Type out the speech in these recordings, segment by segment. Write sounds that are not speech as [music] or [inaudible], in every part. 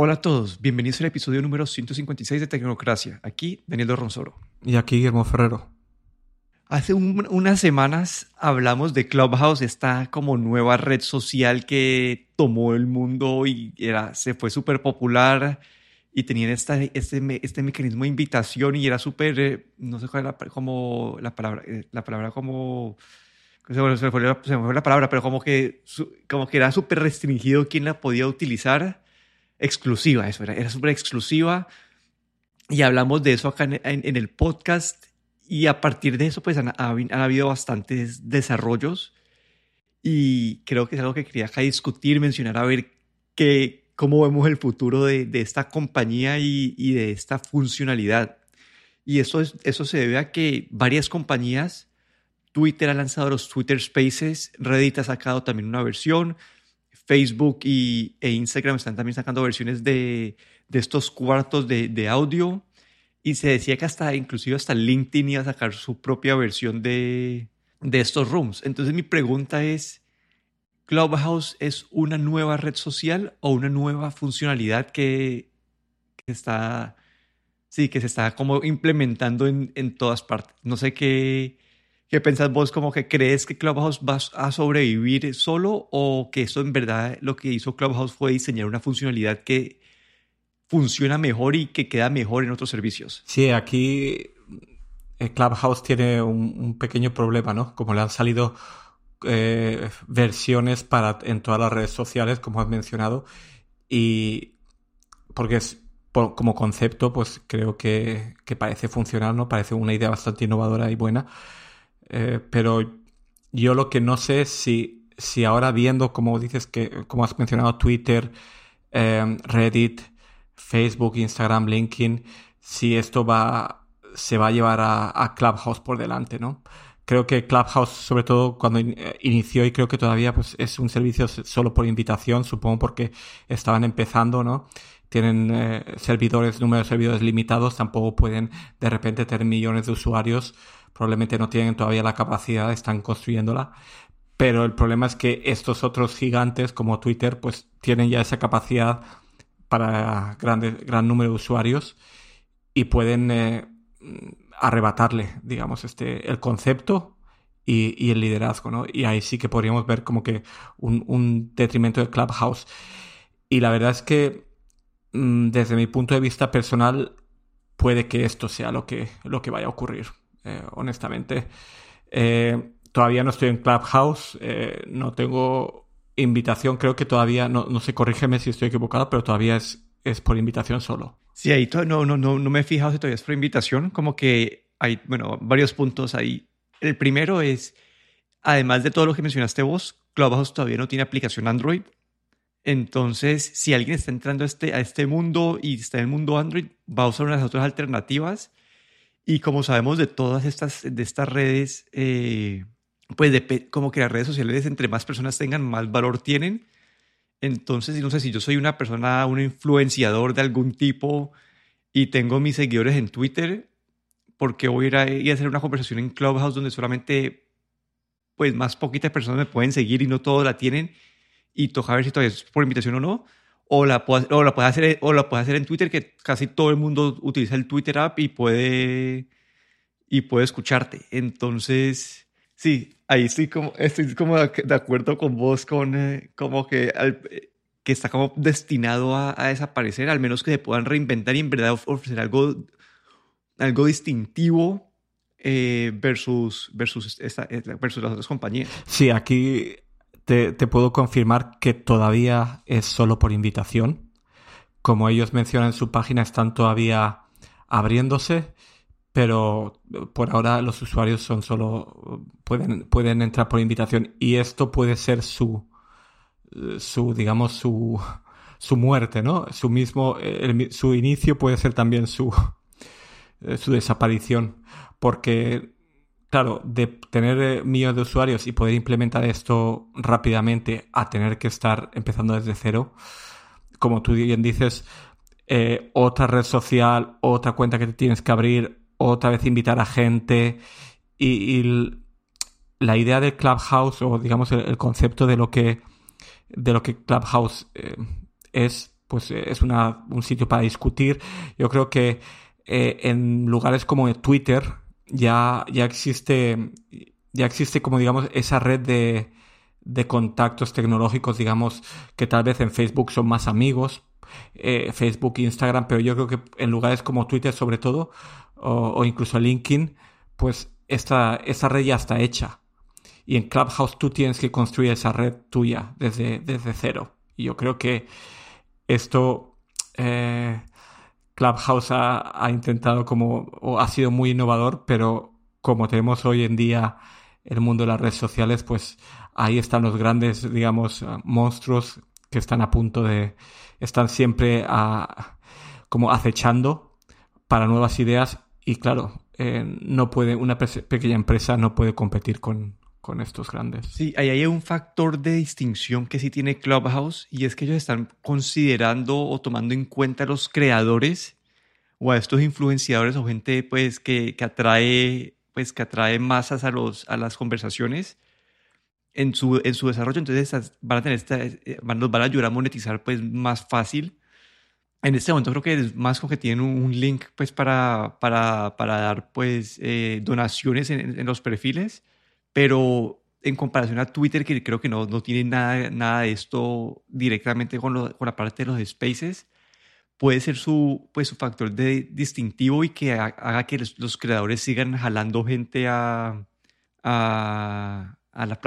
Hola a todos, bienvenidos al episodio número 156 de Tecnocracia. Aquí Daniel Ronsoro. Y aquí Guillermo Ferrero. Hace unas semanas hablamos de Clubhouse, esta como nueva red social que tomó el mundo y era, se fue súper popular y tenían esta, este, este mecanismo de invitación y era súper, eh, no sé cuál era como la palabra, eh, la palabra como, se me, fue, la, palabra, pero como que, como que era súper restringido quién la podía utilizar exclusiva, eso era, era súper exclusiva. Y hablamos de eso acá en, el podcast y a partir de eso pues han, habido bastantes desarrollos y creo que es algo que quería acá discutir, mencionar, a ver qué, cómo vemos el futuro de, de esta compañía y, y, de esta funcionalidad. Y eso, es, eso se debe a que varias compañías, Twitter ha lanzado los Twitter Spaces, Reddit ha sacado también una versión, Facebook y, e Instagram están también sacando versiones de, de estos cuartos de, de, audio. Y se decía que hasta, inclusive hasta LinkedIn iba a sacar su propia versión de, de estos rooms. Entonces mi pregunta es, ¿Clubhouse es una nueva red social o una nueva funcionalidad que, está, sí, que se está como implementando en, en todas partes? No sé qué, ¿Qué pensás vos? ¿Como que crees que Clubhouse va a sobrevivir solo o que eso en verdad lo que hizo Clubhouse fue diseñar una funcionalidad que funciona mejor y que queda mejor en otros servicios? Sí, aquí eh, Clubhouse tiene un, pequeño problema, ¿no? Como le han salido eh, versiones para en todas las redes sociales, como has mencionado, y porque es como concepto, pues creo que, que parece funcionar, ¿no? Parece una idea bastante innovadora y buena eh, pero yo lo que no sé es si, si ahora viendo, como dices, que como has mencionado, Twitter, eh, Reddit, Facebook, Instagram, LinkedIn, si esto va, se va a llevar a, Clubhouse por delante, ¿no? Creo que Clubhouse, sobre todo cuando eh, inició, y creo que todavía pues, es un servicio solo por invitación, supongo porque estaban empezando, ¿no? Tienen servidores, número de servidores limitados, tampoco pueden de repente tener millones de usuarios probablemente no tienen todavía la capacidad, están construyéndola. Pero el problema es que estos otros gigantes como Twitter pues tienen ya esa capacidad para grande, gran número de usuarios y pueden eh, arrebatarle, digamos, este, el concepto y, el liderazgo, ¿no? Y ahí sí que podríamos ver como que un, detrimento de Clubhouse. Y la verdad es que mm, desde mi punto de vista personal puede que esto sea lo que, lo que vaya a ocurrir. Eh, honestamente. Eh, todavía no estoy en Clubhouse, eh, no tengo invitación, creo que todavía, no, no sé, corrígeme si estoy equivocado, pero todavía es, es por invitación solo. Sí, ahí no, no, no, no me he fijado si todavía es por invitación, como que hay, bueno, varios puntos ahí. El primero es, además de todo lo que mencionaste vos, Clubhouse todavía no tiene aplicación Android. Entonces, si alguien está entrando a este, a este mundo y está en el mundo Android, va a usar unas otras alternativas y como sabemos de todas estas, de estas redes, eh, pues de, como que las redes sociales, entre más personas tengan, más valor tienen. Entonces, no sé si yo soy una persona, un influenciador de algún tipo y tengo mis seguidores en Twitter, porque voy a ir a, hacer una conversación en Clubhouse donde solamente, pues más poquitas personas me pueden seguir y no todos la tienen y toca ver si todavía es por invitación o no o la, o la puedes hacer, o la puedes hacer en Twitter, que casi todo el mundo utiliza el Twitter app y puede, y puede escucharte. Entonces, sí, ahí estoy como, estoy como de acuerdo con vos, con eh, como que, que está como destinado a, desaparecer, al menos que se puedan reinventar y en verdad ofrecer algo, algo distintivo eh, versus, versus, versus las otras compañías. Sí, aquí te, puedo confirmar que todavía es solo por invitación. Como ellos mencionan en su página, están todavía abriéndose, pero por ahora los usuarios son solo pueden, pueden entrar por invitación y esto puede ser su, su digamos, su, su muerte, ¿no? Su mismo, su inicio puede ser también su, su desaparición, porque claro, de tener eh, millones de usuarios y poder implementar esto rápidamente a tener que estar empezando desde cero, como tú bien dices, eh, otra red social, otra cuenta que te tienes que abrir, otra vez invitar a gente y, la idea de Clubhouse o digamos el, concepto de lo que de lo que Clubhouse eh, es pues es una, un sitio para discutir. Yo creo que en lugares como Twitter ya, ya existe, ya existe como digamos esa red de, de contactos tecnológicos, digamos, que tal vez en Facebook son más amigos, eh, Facebook Instagram, pero yo creo que en lugares como Twitter sobre todo, o, incluso LinkedIn, pues esta, esta red ya está hecha. Y en Clubhouse tú tienes que construir esa red tuya desde, desde cero. Y yo creo que esto eh, Clubhouse ha, ha, intentado como, o ha sido muy innovador, pero como tenemos hoy en día el mundo de las redes sociales, pues ahí están los grandes, digamos, monstruos que están a punto de, están siempre a, como acechando para nuevas ideas. Y claro, eh, no puede, una pequeña empresa no puede competir con, con estos grandes. Sí, ahí hay un factor de distinción que sí tiene Clubhouse y es que ellos están considerando o tomando en cuenta a los creadores o a estos influenciadores o gente pues que, que atrae pues que atrae masas a los a las conversaciones en su, en su desarrollo, entonces van a tener esta, eh, van, nos van a ayudar a monetizar pues más fácil. En este momento creo que es más como que tienen un, link pues para, para, para dar pues eh, donaciones en, en, los perfiles, pero en comparación a Twitter que creo que no, no tiene nada, nada de esto directamente con, lo, con la parte de los spaces, puede ser su, pues, su factor de distintivo y que haga que los, creadores sigan jalando gente a, a, a la.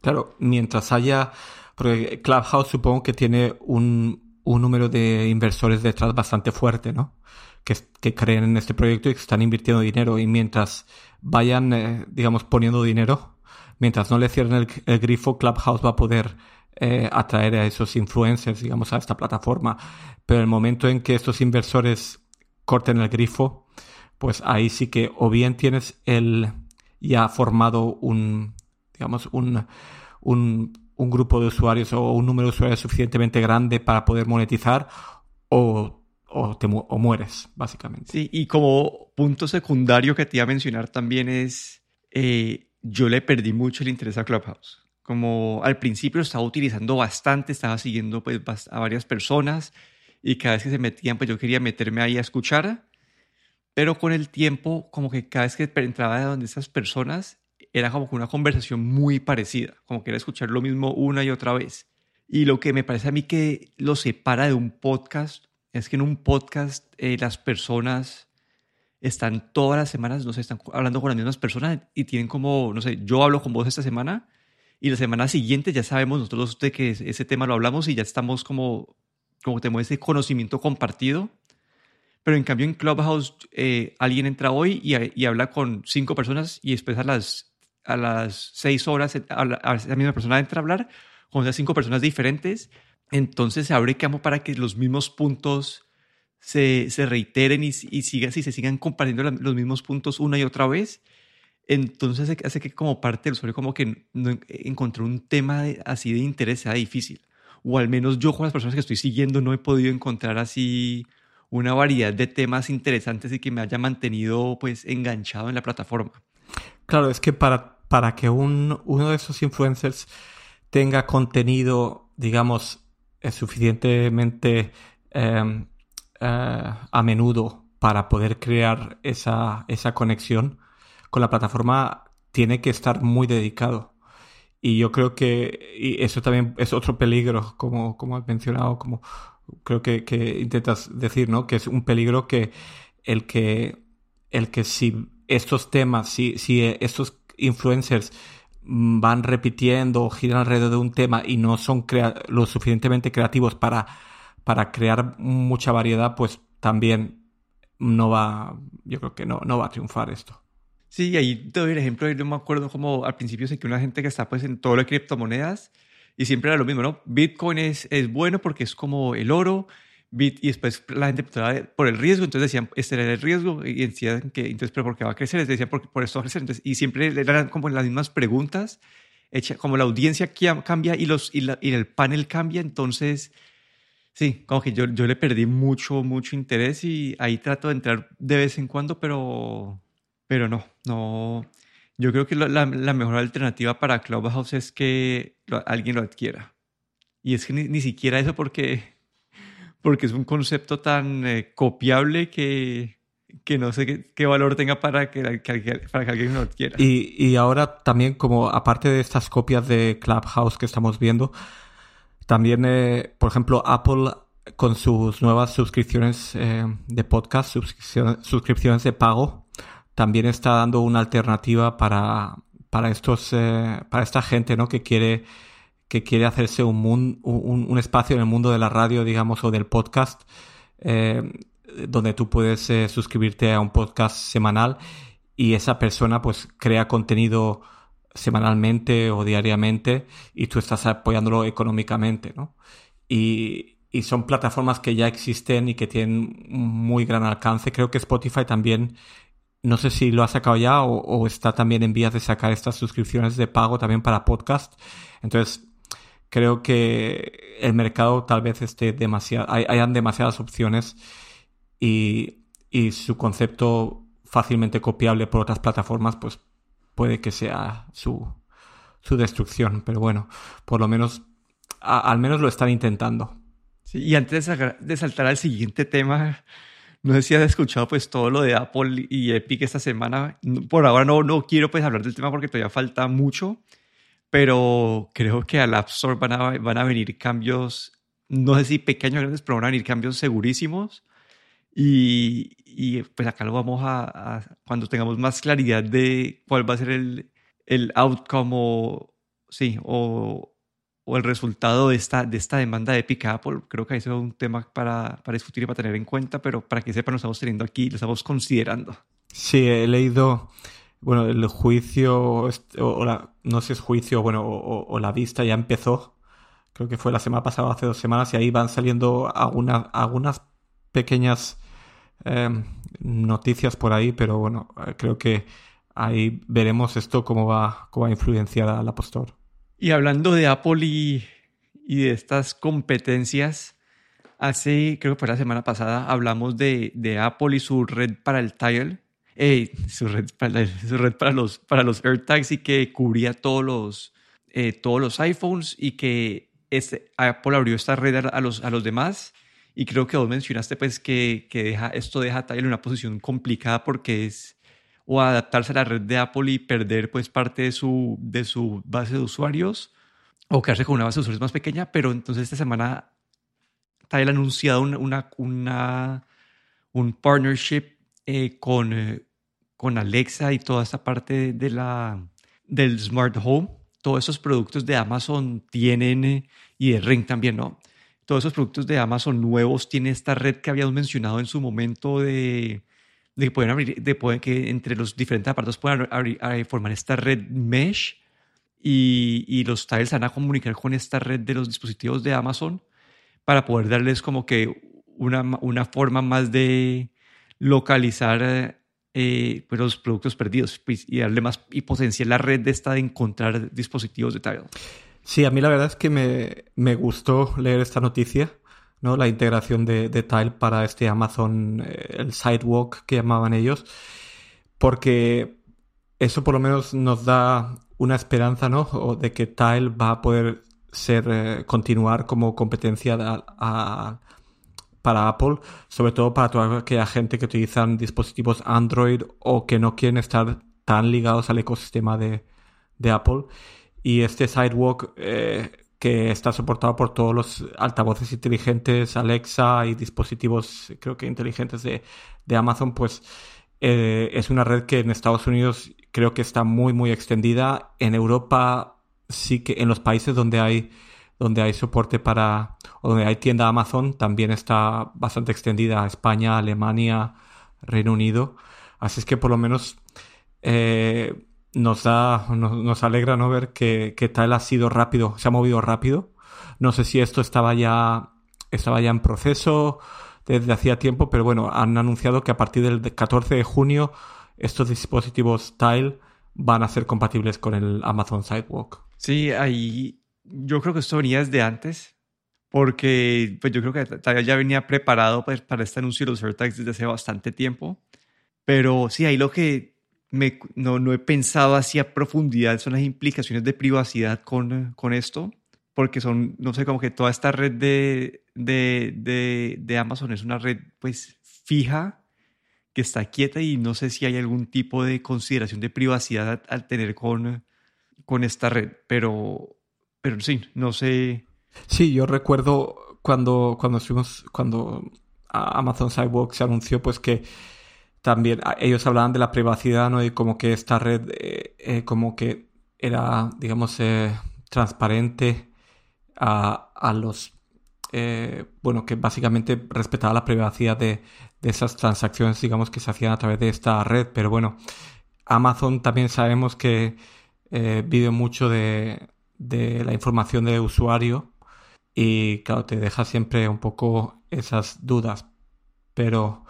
Claro, mientras haya, porque Clubhouse supongo que tiene un, un número de inversores detrás bastante fuerte, ¿no? Que, creen en este proyecto y que están invirtiendo dinero y mientras vayan, eh, digamos, poniendo dinero, mientras no le cierren el, grifo, Clubhouse va a poder eh, atraer a esos influencers, digamos, a esta plataforma. Pero el momento en que estos inversores corten el grifo, pues ahí sí que o bien tienes el ya formado un, digamos, un, un, un grupo de usuarios o un número de usuarios suficientemente grande para poder monetizar o, o, te, o mueres, básicamente. Sí, y como punto secundario que te iba a mencionar también es, eh, yo le perdí mucho el interés a Clubhouse. Como al principio estaba utilizando bastante, estaba siguiendo pues, a varias personas y cada vez que se metían, pues yo quería meterme ahí a escuchar. Pero con el tiempo, como que cada vez que entraba de donde esas personas, era como una conversación muy parecida, como que era escuchar lo mismo una y otra vez. Y lo que me parece a mí que lo separa de un podcast es que en un podcast eh, las personas están todas las semanas, no sé, están hablando con las mismas personas y tienen como, no sé, yo hablo con vos esta semana y la semana siguiente ya sabemos nosotros de que ese tema lo hablamos y ya estamos como, como tenemos ese conocimiento compartido. Pero en cambio en Clubhouse eh, alguien entra hoy y, habla con cinco personas y después a las a las seis horas a la, misma persona entra a hablar con esas cinco personas diferentes, entonces se abre campo para que los mismos puntos se, se reiteren y, y, siga, si se sigan compartiendo los mismos puntos una y otra vez. Entonces hace que como parte del usuario como que no encontró un tema así de interés sea difícil. O al menos yo con las personas que estoy siguiendo no he podido encontrar así una variedad de temas interesantes y que me haya mantenido pues enganchado en la plataforma. Claro, es que para para que un, uno de esos influencers tenga contenido, digamos, suficientemente em, eh, a menudo para poder crear esa, esa conexión con la plataforma, tiene que estar muy dedicado. Y yo creo que y eso también es otro peligro, como, como has mencionado, como creo que, que, intentas decir, ¿no? Que es un peligro que el que, el que si estos temas, si, si estos influencers van repitiendo o giran alrededor de un tema y no son lo suficientemente creativos para, para crear mucha variedad, pues también no va, yo creo que no, no va a triunfar esto. Sí, ahí te doy el ejemplo, yo me acuerdo como al principio sé que una gente que está pues en todo lo de criptomonedas y siempre era lo mismo, ¿no? Bitcoin es, es bueno porque es como el oro, Bit, y después la gente empezaba por el riesgo, entonces decían, este era el riesgo, y decían que, entonces, pero ¿por qué va a crecer? Les decían, por, por esto va a crecer. Entonces, y siempre eran como las mismas preguntas, hecha, como la audiencia cambia y, los, y, y, el panel cambia, entonces, sí, como que yo, yo le perdí mucho, mucho interés y ahí trato de entrar de vez en cuando, pero, pero no, no. Yo creo que la, la mejor alternativa para Clubhouse es que alguien lo adquiera. Y es que ni, ni siquiera eso porque porque es un concepto tan eh, copiable que, que no sé qué, valor tenga para que, para que alguien lo quiera. Y, y, ahora también, como aparte de estas copias de Clubhouse que estamos viendo, también, eh, por ejemplo, Apple con sus nuevas suscripciones eh, de podcast, suscripciones, de pago, también está dando una alternativa para, para estos, para esta gente, ¿no? Que quiere que quiere hacerse un, un, espacio en el mundo de la radio, digamos, o del podcast, eh, donde tú puedes eh, suscribirte a un podcast semanal y esa persona pues crea contenido semanalmente o diariamente y tú estás apoyándolo económicamente, ¿no? Y, son plataformas que ya existen y que tienen muy gran alcance. Creo que Spotify también, no sé si lo ha sacado ya o, o está también en vías de sacar estas suscripciones de pago también para podcast. Entonces, creo que el mercado tal vez esté demasiado, hayan demasiadas opciones y, y, su concepto fácilmente copiable por otras plataformas, pues puede que sea su, su destrucción. Pero bueno, por lo menos, al menos lo están intentando. Sí, y antes de, saltar al siguiente tema, no sé si has escuchado pues todo lo de Apple y Epic esta semana. Por ahora no, no quiero pues hablar del tema porque todavía falta mucho pero creo que al App Store van a, van a venir cambios, no sé si pequeños o grandes, pero van a venir cambios segurísimos. Y, y pues acá lo vamos a, cuando tengamos más claridad de cuál va a ser el, el outcome o, sí, o, o, el resultado de esta, de esta demanda de Epic Apple. Creo que eso es un tema para, para discutir y para tener en cuenta, pero para que sepan, lo estamos teniendo aquí, lo estamos considerando. Sí, he leído bueno, el juicio, o la, no sé si es juicio, bueno, o, la vista ya empezó, creo que fue la semana pasada, hace dos semanas, y ahí van saliendo algunas, pequeñas em, noticias por ahí, pero bueno, creo que ahí veremos esto cómo va, cómo va a influenciar al apostor. Y hablando de Apple y, y de estas competencias, hace, creo que fue la semana pasada, hablamos de Apple y su red para el Tile su, red para, su red para los, para los AirTags y que cubría todos los, eh, todos los iPhones y que este, Apple abrió esta red a, los, a los demás. Y creo que vos mencionaste pues que, que deja, esto deja a Tile en una posición complicada porque es o adaptarse a la red de Apple y perder pues parte de su, de su base de usuarios o quedarse con una base de usuarios más pequeña, pero entonces esta semana Tile ha anunciado una, una, una un partnership eh, con, eh, con Alexa y toda esta parte de la, del smart home, todos esos productos de Amazon tienen, eh, y de Ring también, ¿no? Todos esos productos de Amazon nuevos tienen esta red que habíamos mencionado en su momento de, de que abrir, de que entre los diferentes aparatos puedan formar esta red mesh y, y los tiles van a comunicar con esta red de los dispositivos de Amazon para poder darles como que una, una forma más de localizar eh, pues los productos perdidos pues, y darle y potenciar la red de esta de encontrar dispositivos de Tile. Sí, a mí la verdad es que me, me gustó leer esta noticia, ¿no? La integración de, Tile para este Amazon, eh, el Sidewalk que llamaban ellos, porque eso por lo menos nos da una esperanza, ¿no? O de que Tile va a poder ser, eh, continuar como competencia a, para Apple, sobre todo para toda aquella gente que utilizan dispositivos Android o que no quieren estar tan ligados al ecosistema de, Apple. Y este Sidewalk eh, que está soportado por todos los altavoces inteligentes, Alexa y dispositivos, creo que inteligentes de, Amazon, pues eh, es una red que en Estados Unidos creo que está muy, muy extendida. En Europa sí que en los países donde hay donde hay soporte para, o donde hay tienda Amazon, también está bastante extendida a España, Alemania, Reino Unido. Así es que por lo menos eh, nos da, nos, alegra no ver que, que tal ha sido rápido, se ha movido rápido. No sé si esto estaba ya, estaba ya en proceso desde hacía tiempo, pero bueno, han anunciado que a partir del 14 de junio estos dispositivos Tile van a ser compatibles con el Amazon Sidewalk. Sí, ahí yo creo que esto venía desde antes, porque pues yo creo que todavía ya venía preparado pues, para este anuncio de los AirTags desde hace bastante tiempo. Pero sí, ahí lo que me, no, no he pensado así a profundidad son las implicaciones de privacidad con, con esto, porque son, no sé, como que toda esta red de, de, de, Amazon es una red pues fija que está quieta y no sé si hay algún tipo de consideración de privacidad al, tener con, con esta red, pero, pero sí, no sé. Sí, yo recuerdo cuando, cuando estuvimos, cuando Amazon Sidewalk se anunció, pues que también ellos hablaban de la privacidad, ¿no? Y como que esta red, eh, eh, como que era, digamos, eh, transparente a, a los, bueno, que básicamente respetaba la privacidad de, de, esas transacciones, digamos, que se hacían a través de esta red. Pero bueno, Amazon también sabemos que vive mucho de, de la información del usuario y, claro, te deja siempre un poco esas dudas. Pero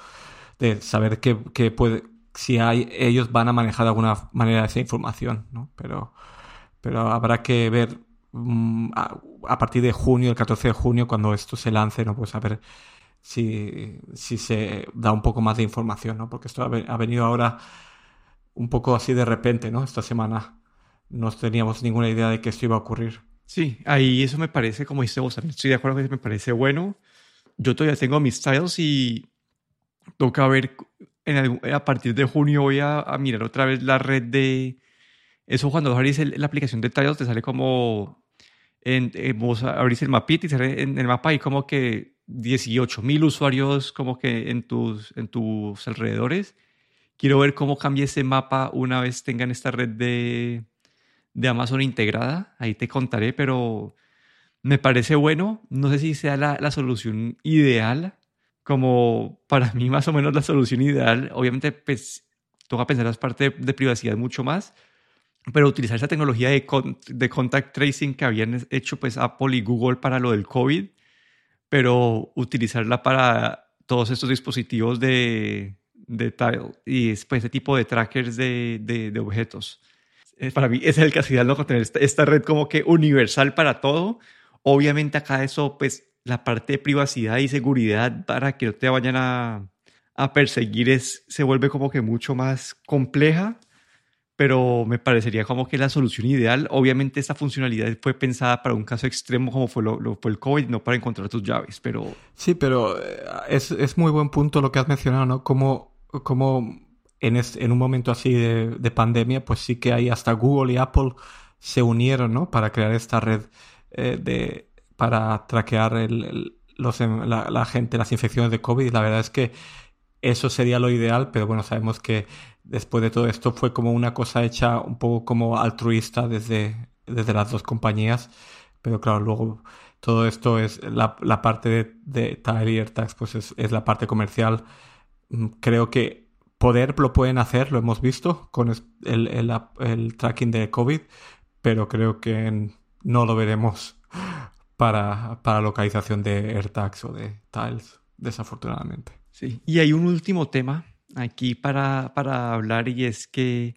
de saber que, puede, si hay, ellos van a manejar de alguna manera esa información, ¿no? Pero, pero habrá que ver mm, a, partir de junio, el 14 de junio, cuando esto se lance, ¿no? Pues a ver si, si se da un poco más de información, ¿no? Porque esto ha, venido ahora un poco así de repente, ¿no? Esta semana no teníamos ninguna idea de que esto iba a ocurrir. Sí, ahí eso me parece, como dice vos, estoy de acuerdo que me parece bueno. Yo todavía tengo mis styles y toca ver, en a partir de junio voy a, mirar otra vez la red de... Eso cuando abrís la aplicación de Tiles te sale como... En, vos abrís el mapita y sale en el mapa hay como que 18 mil usuarios como que en tus, en tus alrededores. Quiero ver cómo cambia ese mapa una vez tengan esta red de, de Amazon integrada. Ahí te contaré, pero me parece bueno. No sé si sea la, la solución ideal, como para mí más o menos la solución ideal. Obviamente, pues, toca pensar las partes de, privacidad mucho más, pero utilizar esa tecnología de, de contact tracing que habían hecho pues Apple y Google para lo del COVID, pero utilizarla para todos estos dispositivos de, de tile y después este tipo de trackers de, de, objetos. Eh, para mí ese es el caso ideal, ¿no? Tener esta, esta, red como que universal para todo. Obviamente acá eso pues la parte de privacidad y seguridad para que no te vayan a, perseguir es, se vuelve como que mucho más compleja, pero me parecería como que la solución ideal. Obviamente esta funcionalidad fue pensada para un caso extremo como fue, lo, fue el COVID, no para encontrar tus llaves, pero... Sí, pero eh, es, muy buen punto lo que has mencionado, ¿no? Como, como en, un momento así de, pandemia, pues sí que hay hasta Google y Apple se unieron, ¿no? Para crear esta red eh, de, para traquear em, la, gente, las infecciones de COVID. La verdad es que eso sería lo ideal, pero bueno, sabemos que después de todo esto fue como una cosa hecha un poco como altruista desde, desde las dos compañías. Pero claro, luego todo esto es la, parte de, de Tile y AirTags, pues es, es, la parte comercial. Mm, creo que poder lo pueden hacer, lo hemos visto con el, el, el tracking de COVID, pero creo que no lo veremos para, para localización de AirTags o de Tiles, desafortunadamente. Sí, y hay un último tema aquí para, para hablar y es que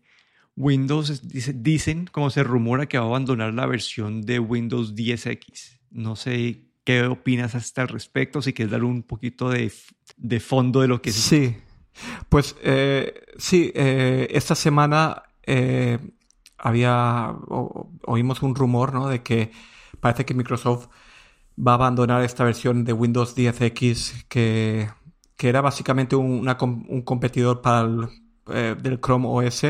Windows dice, dicen, como se rumora, que va a abandonar la versión de Windows 10X. No sé qué opinas hasta al respecto, si quieres dar un poquito de, de fondo de lo que es. Sí, pues eh, sí, eh, esta semana eh, había, oímos un rumor, ¿no? De que parece que Microsoft va a abandonar esta versión de Windows 10X que, era básicamente un, competidor para el, del Chrome OS.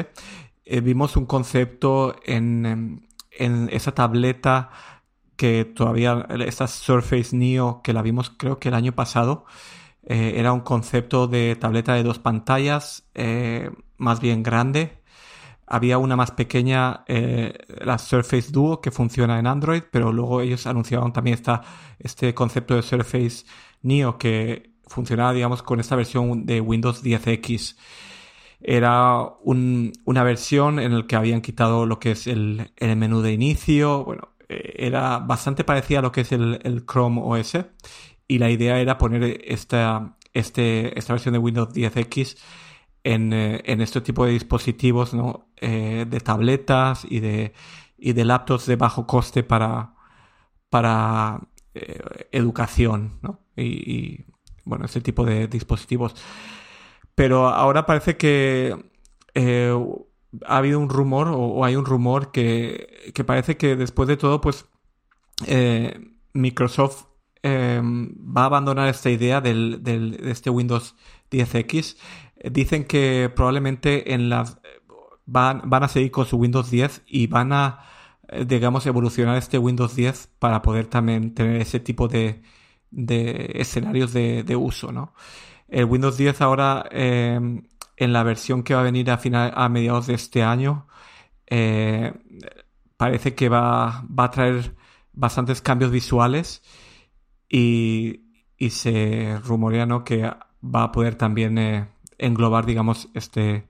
Vimos un concepto en, esa tableta que todavía, esta Surface Neo, que la vimos creo que el año pasado, eh, era un concepto de tableta de dos pantallas, más bien grande, había una más pequeña, eh, la Surface Duo, que funciona en Android, pero luego ellos anunciaron también esta, este concepto de Surface Neo que funcionaba, digamos, con esta versión de Windows 10X. Era una versión en la que habían quitado lo que es el, menú de inicio. Bueno, eh, era bastante parecida a lo que es el, Chrome OS. Y la idea era poner esta, este, esta versión de Windows 10X en, eh, en este tipo de dispositivos, ¿no? Eh, de tabletas y de, y de laptops de bajo coste para, para eh, educación, ¿no? Y, bueno, este tipo de dispositivos. Pero ahora parece que ha habido un rumor, o, hay un rumor que, que, parece que después de todo, pues Microsoft em, va a abandonar esta idea del, de este Windows 10X. Dicen que probablemente en las van, van a seguir con su Windows 10 y van a, eh, digamos, evolucionar este Windows 10 para poder también tener ese tipo de, de escenarios de, de, uso, ¿no? El Windows 10 ahora, eh, en la versión que va a venir a, final, a mediados de este año, eh, parece que va, va a traer bastantes cambios visuales y, y se rumorea ¿no? que va a poder también eh, englobar, digamos, este,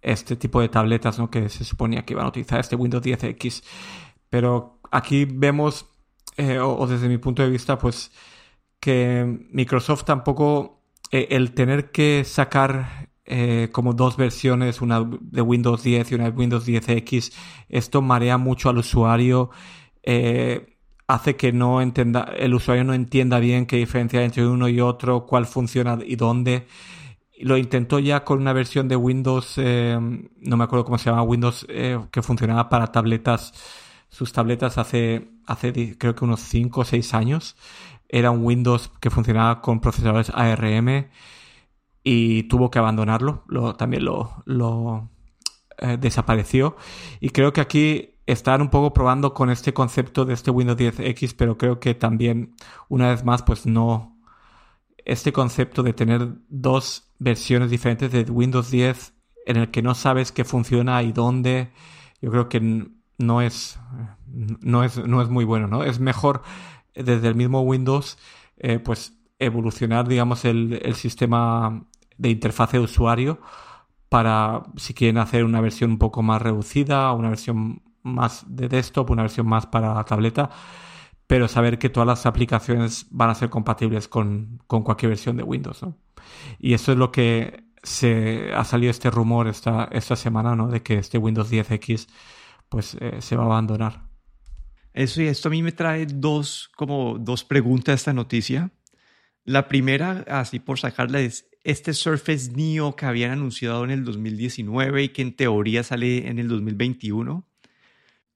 este tipo de tabletas ¿no? que se suponía que iban a utilizar este Windows 10X. Pero aquí vemos, eh, o, desde mi punto de vista, pues que Microsoft tampoco, eh, el tener que sacar como dos versiones, una de Windows 10 y una de Windows 10X, esto marea mucho al usuario. Hace que no entienda, el usuario no entienda bien qué diferencia entre uno y otro, cuál funciona y dónde. Lo intentó ya con una versión de Windows, eh, no me acuerdo cómo se llama, Windows eh, que funcionaba para tabletas, sus tabletas hace, hace creo que unos 5 o 6 años. Era un Windows que funcionaba con procesadores ARM y tuvo que abandonarlo, lo, también lo, lo eh, desapareció. Y creo que aquí están un poco probando con este concepto de este Windows 10X, pero creo que también, una vez más, pues no. Este concepto de tener dos versiones diferentes de Windows 10 en el que no sabes qué funciona y dónde, yo creo que no es, no es, no es muy bueno, ¿no? Es mejor desde el mismo Windows, eh, pues evolucionar, digamos, el, el sistema de interfaz de usuario para si quieren hacer una versión un poco más reducida, una versión más de desktop, una versión más para tableta, pero saber que todas las aplicaciones van a ser compatibles con, con cualquier versión de Windows, ¿no? Y eso es lo que se ha salido este rumor esta, esta semana, ¿no? De que este Windows 10X pues eh, se va a abandonar. Eso y esto a mí me trae dos, como dos preguntas a esta noticia. La primera, así por sacarla, es este Surface Neo que habían anunciado en el 2019 y que en teoría sale en el 2021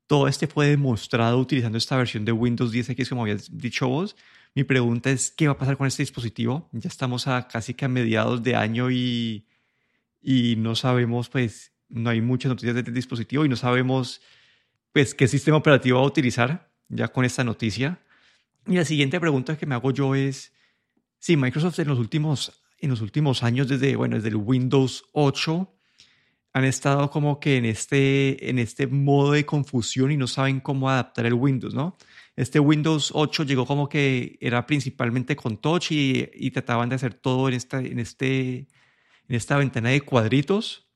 todo este fue demostrado utilizando esta versión de Windows 10X, como habías dicho vos. Mi pregunta es, ¿qué va a pasar con este dispositivo? Ya estamos a casi que a mediados de año y, y no sabemos, pues, no hay muchas noticias de este dispositivo y no sabemos, pues, qué sistema operativo va a utilizar ya con esta noticia. Y la siguiente pregunta que me hago yo es, si Microsoft en los últimos, en los últimos años, desde, bueno, desde el Windows 8, han estado como que en este, en este modo de confusión y no saben cómo adaptar el Windows, ¿no? Este Windows 8 llegó como que era principalmente con touch y, y trataban de hacer todo en esta, en, este, en esta ventana de cuadritos.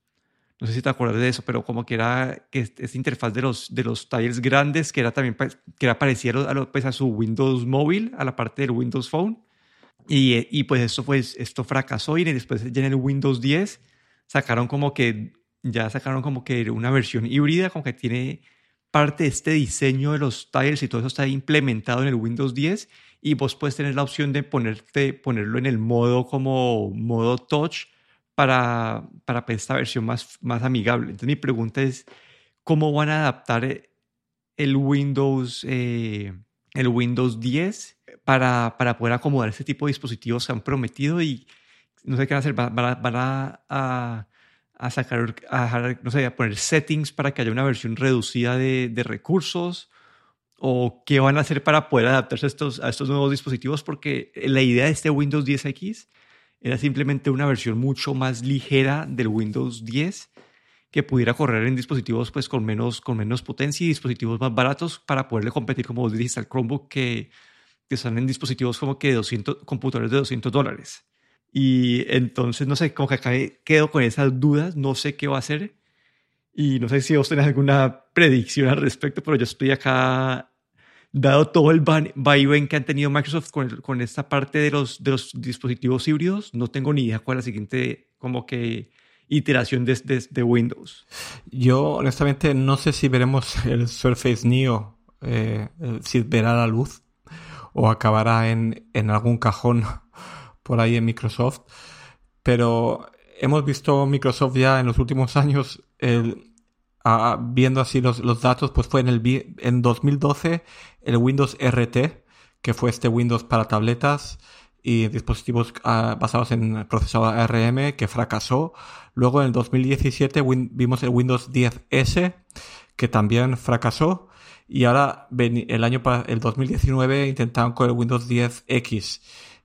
No sé si te acuerdas de eso, pero como que era que esta interfaz de los, de los tiles grandes, que era también que era parecida a, lo, pues a su Windows móvil, a la parte del Windows Phone. Y, y pues esto, pues, esto fracasó y después ya en el Windows 10 sacaron como que ya sacaron como que una versión híbrida, como que tiene parte de este diseño de los tiles y todo eso está implementado en el Windows 10 y vos puedes tener la opción de ponerte, ponerlo en el modo como modo touch para, para esta versión más, más amigable. Entonces mi pregunta es, ¿cómo van a adaptar el Windows, eh, el Windows 10 para, para poder acomodar este tipo de dispositivos que han prometido y no sé qué van a hacer? ¿Van, a, a a sacar, a, no sé, a poner settings para que haya una versión reducida de, de, recursos? ¿O qué van a hacer para poder adaptarse a estos, estos nuevos dispositivos? Porque la idea de este Windows 10X era simplemente una versión mucho más ligera del Windows 10 que pudiera correr en dispositivos pues, con, menos, con menos potencia y dispositivos más baratos para poderle competir, como vos dijiste, Chromebook que, que están en dispositivos como que 200, computadores de 200 dólares. Y entonces, no sé, como que acá quedo con esas dudas, no sé qué va a hacer. Y no sé si vos tenés alguna predicción al respecto, pero yo estoy acá, dado todo el vaivén que han tenido Microsoft con, con esta parte de los, de los dispositivos híbridos, no tengo ni idea cuál es la siguiente, como que iteración de, de, de, Windows. Yo honestamente no sé si veremos [laughs] el Surface Neo, eh, si verá la luz o acabará en, en algún cajón por ahí en Microsoft, pero hemos visto Microsoft ya en los últimos años viendo así los, datos, pues fue en el en 2012 el Windows RT, que fue este Windows para tabletas y dispositivos ah, basados en procesador ARM que fracasó. Luego en el 2017 vimos el Windows 10S que también fracasó y ahora el año el 2019 intentaron con el Windows 10X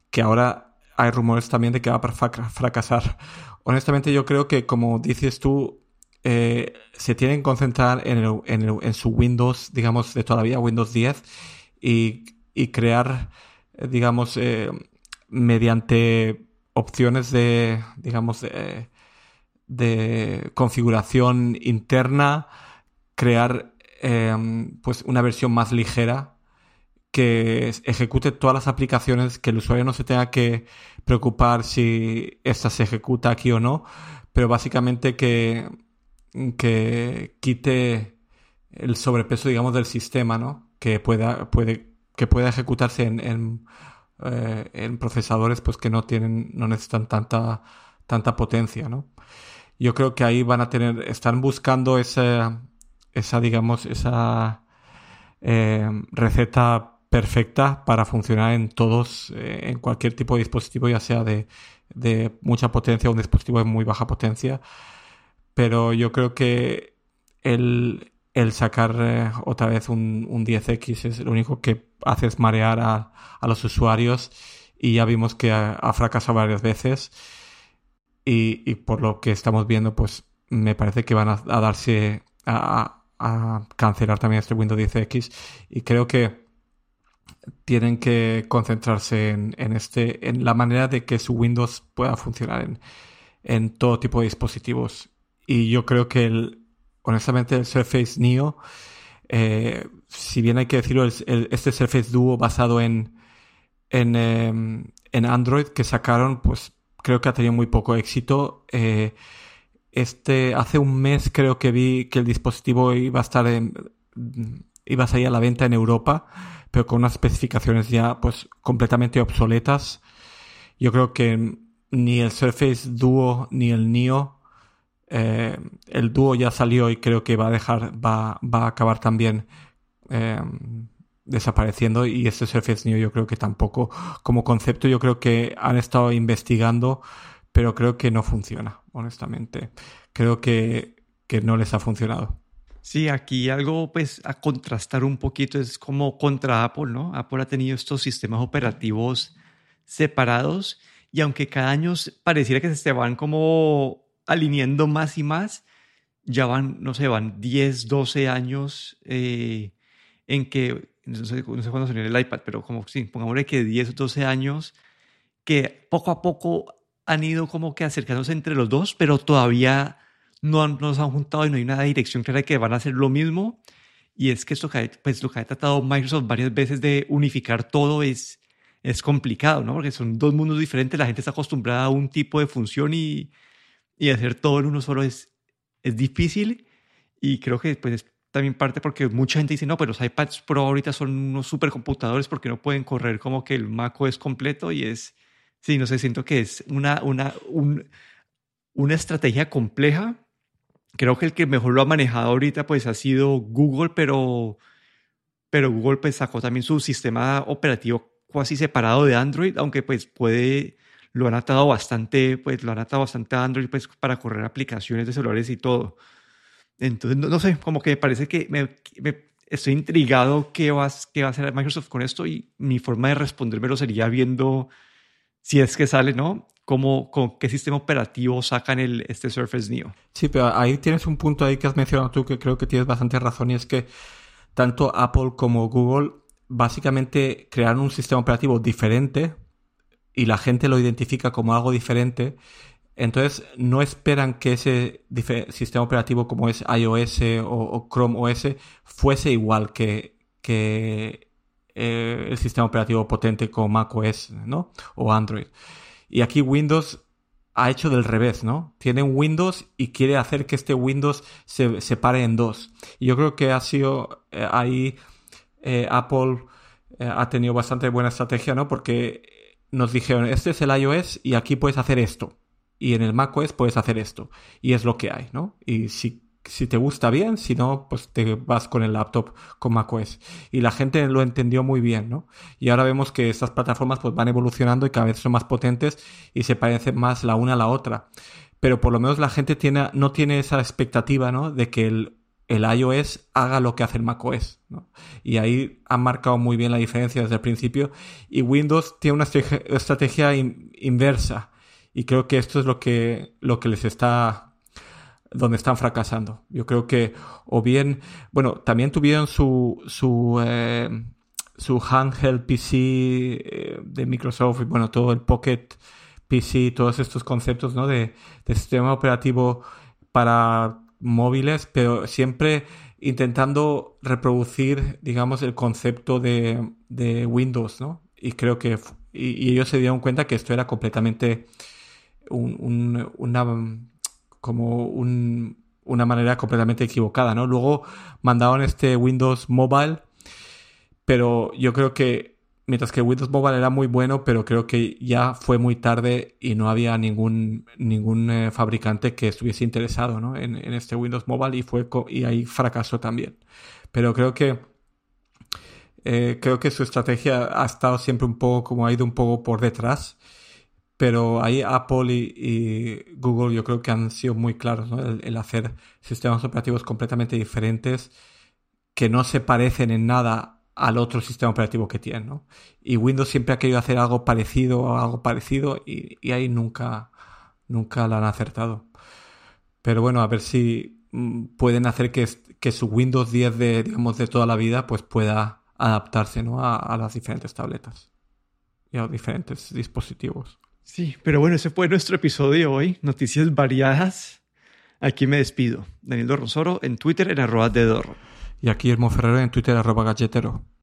que ahora hay rumores también de que va a fracasar. Honestamente yo creo que como dices tú eh, se tienen que concentrar en, en, su Windows, digamos, de todavía Windows 10 y, crear, eh, digamos, eh, mediante opciones de, digamos, de configuración interna, crear pues una versión más ligera que ejecute todas las aplicaciones, que el usuario no se tenga que preocupar si esta se ejecuta aquí o no, pero básicamente que que quite el sobrepeso, digamos, del sistema, ¿no? Que pueda, puede, que pueda ejecutarse en, en, eh, procesadores pues que no tienen, no necesitan tanta, tanta potencia, ¿no? Yo creo que ahí van a tener, están buscando esa, esa digamos, esa eh, receta perfecta para funcionar en todos, eh, en cualquier tipo de dispositivo, ya sea de, mucha potencia o un dispositivo de muy baja potencia. Pero yo creo que el, sacar eh, otra vez un, 10X es lo único que hace es marear a, los usuarios y ya vimos que ha, fracasado varias veces. Y, por lo que estamos viendo pues me parece que van a, darse a, cancelar también este Windows 10X y creo que tienen que concentrarse en, este en la manera de que su Windows pueda funcionar en, en todo tipo de dispositivos y yo creo que el, honestamente el Surface Neo, eh, si bien hay que decirlo, este Surface Duo basado en, en, em, en, Android que sacaron, pues creo que ha tenido muy poco éxito. Eh, este, hace un mes creo que vi que el dispositivo iba a estar en, iba a salir a la venta en Europa, pero con unas especificaciones ya pues completamente obsoletas. Yo creo que ni el Surface Duo ni el Neo eh, el dúo ya salió y creo que va a dejar, va, va a acabar también eh, desapareciendo y este Surface New yo creo que tampoco. Como concepto yo creo que han estado investigando, pero creo que no funciona, honestamente. Creo que, que no les ha funcionado. Sí, aquí algo pues a contrastar un poquito es como contra Apple, ¿no? Apple ha tenido estos sistemas operativos separados y aunque cada año pareciera que se van como alineando más y más. Ya van, no sé, van 10, 12 años eh, en que, no sé, no sé cuándo salió el iPad, pero como, sí, pongámosle que 10, 12 años, que poco a poco han ido como que acercándose entre los dos, pero todavía no, han, no se han juntado y no hay una dirección clara de que van a hacer lo mismo. Y es que esto que, pues, lo que ha tratado Microsoft varias veces de unificar todo es, es complicado, ¿no? Porque son dos mundos diferentes, la gente está acostumbrada a un tipo de función y, y hacer todo en uno solo es, es difícil y creo que pues es también parte porque mucha gente dice, no, pero los iPads Pro ahorita son unos supercomputadores porque no pueden correr como que el Mac es completo y es, sí, no sé, siento que es una, una, una estrategia compleja. Creo que el que mejor lo ha manejado ahorita pues ha sido Google, pero, pero Google pues sacó también su sistema operativo casi separado de Android, aunque pues puede lo han atado bastante, pues lo han atado bastante a Android pues, para correr aplicaciones de celulares y todo. Entonces, no, sé, como que me parece que me, estoy intrigado qué va, qué va a hacer Microsoft con esto y mi forma de respondérmelo sería viendo si es que sale, ¿no? Cómo, con qué sistema operativo sacan el, este Surface Neo. Sí, pero ahí tienes un punto ahí que has mencionado tú que creo que tienes bastante razón y es que tanto Apple como Google básicamente crearon un sistema operativo diferente y la gente lo identifica como algo diferente, entonces no esperan que ese sistema operativo como es iOS o, Chrome OS fuese igual que, que eh, el sistema operativo potente como macOS ¿no? o Android. Y aquí Windows ha hecho del revés, ¿no? Tiene un Windows y quiere hacer que este Windows se separe en dos. Y yo creo que ha sido eh, ahí eh, Apple ha tenido bastante buena estrategia, ¿no? Porque nos dijeron, este es el iOS y aquí puedes hacer esto. Y en el macOS puedes hacer esto. Y es lo que hay, ¿no? Y si si te gusta bien, si no, pues te vas con el laptop con macOS. Y la gente lo entendió muy bien, ¿no? Y ahora vemos que estas plataformas pues van evolucionando y cada vez son más potentes y se parecen más la una a la otra. Pero por lo menos la gente tiene, no tiene esa expectativa, ¿no? De que el, el iOS haga lo que hace el macOS. ¿no? Y ahí han marcado muy bien la diferencia desde el principio. Y Windows tiene una estrategia inversa. Y creo que esto es lo que, lo que les está donde están fracasando. Yo creo que, o bien, bueno, también tuvieron su, su, eh, su handheld PC eh, de Microsoft y bueno, todo el Pocket PC, todos estos conceptos, ¿no? De, de sistema operativo para móviles, pero siempre intentando reproducir, digamos, el concepto de, de Windows, ¿no? Y creo que, y, ellos se dieron cuenta que esto era completamente un, una como una manera completamente equivocada, ¿no? Luego mandaron este Windows Mobile, pero yo creo que mientras que Windows Mobile era muy bueno, pero creo que ya fue muy tarde y no había ningún, ningún eh, fabricante que estuviese interesado ¿no? en, este Windows Mobile y, fue y ahí fracasó también. Pero creo que eh, creo que su estrategia ha estado siempre un poco como ha ido un poco por detrás pero ahí Apple y, Google yo creo que han sido muy claros, ¿no? el, hacer sistemas operativos completamente diferentes que no se parecen en nada al otro sistema operativo que tienen. ¿no? Y Windows siempre ha querido hacer algo parecido o algo parecido y, ahí nunca, nunca la han acertado. Pero bueno, a ver si mm, pueden hacer que, que su Windows 10 de, digamos, de toda la vida pues pueda adaptarse ¿no? a, a las diferentes tabletas y a los diferentes dispositivos. Sí, pero bueno, ese fue nuestro episodio hoy. Noticias variadas. Aquí me despido. Daniel Dorronsoro en Twitter en arroba de Dorro. Y aquí Hermo Ferrero en Twitter arroba galletero.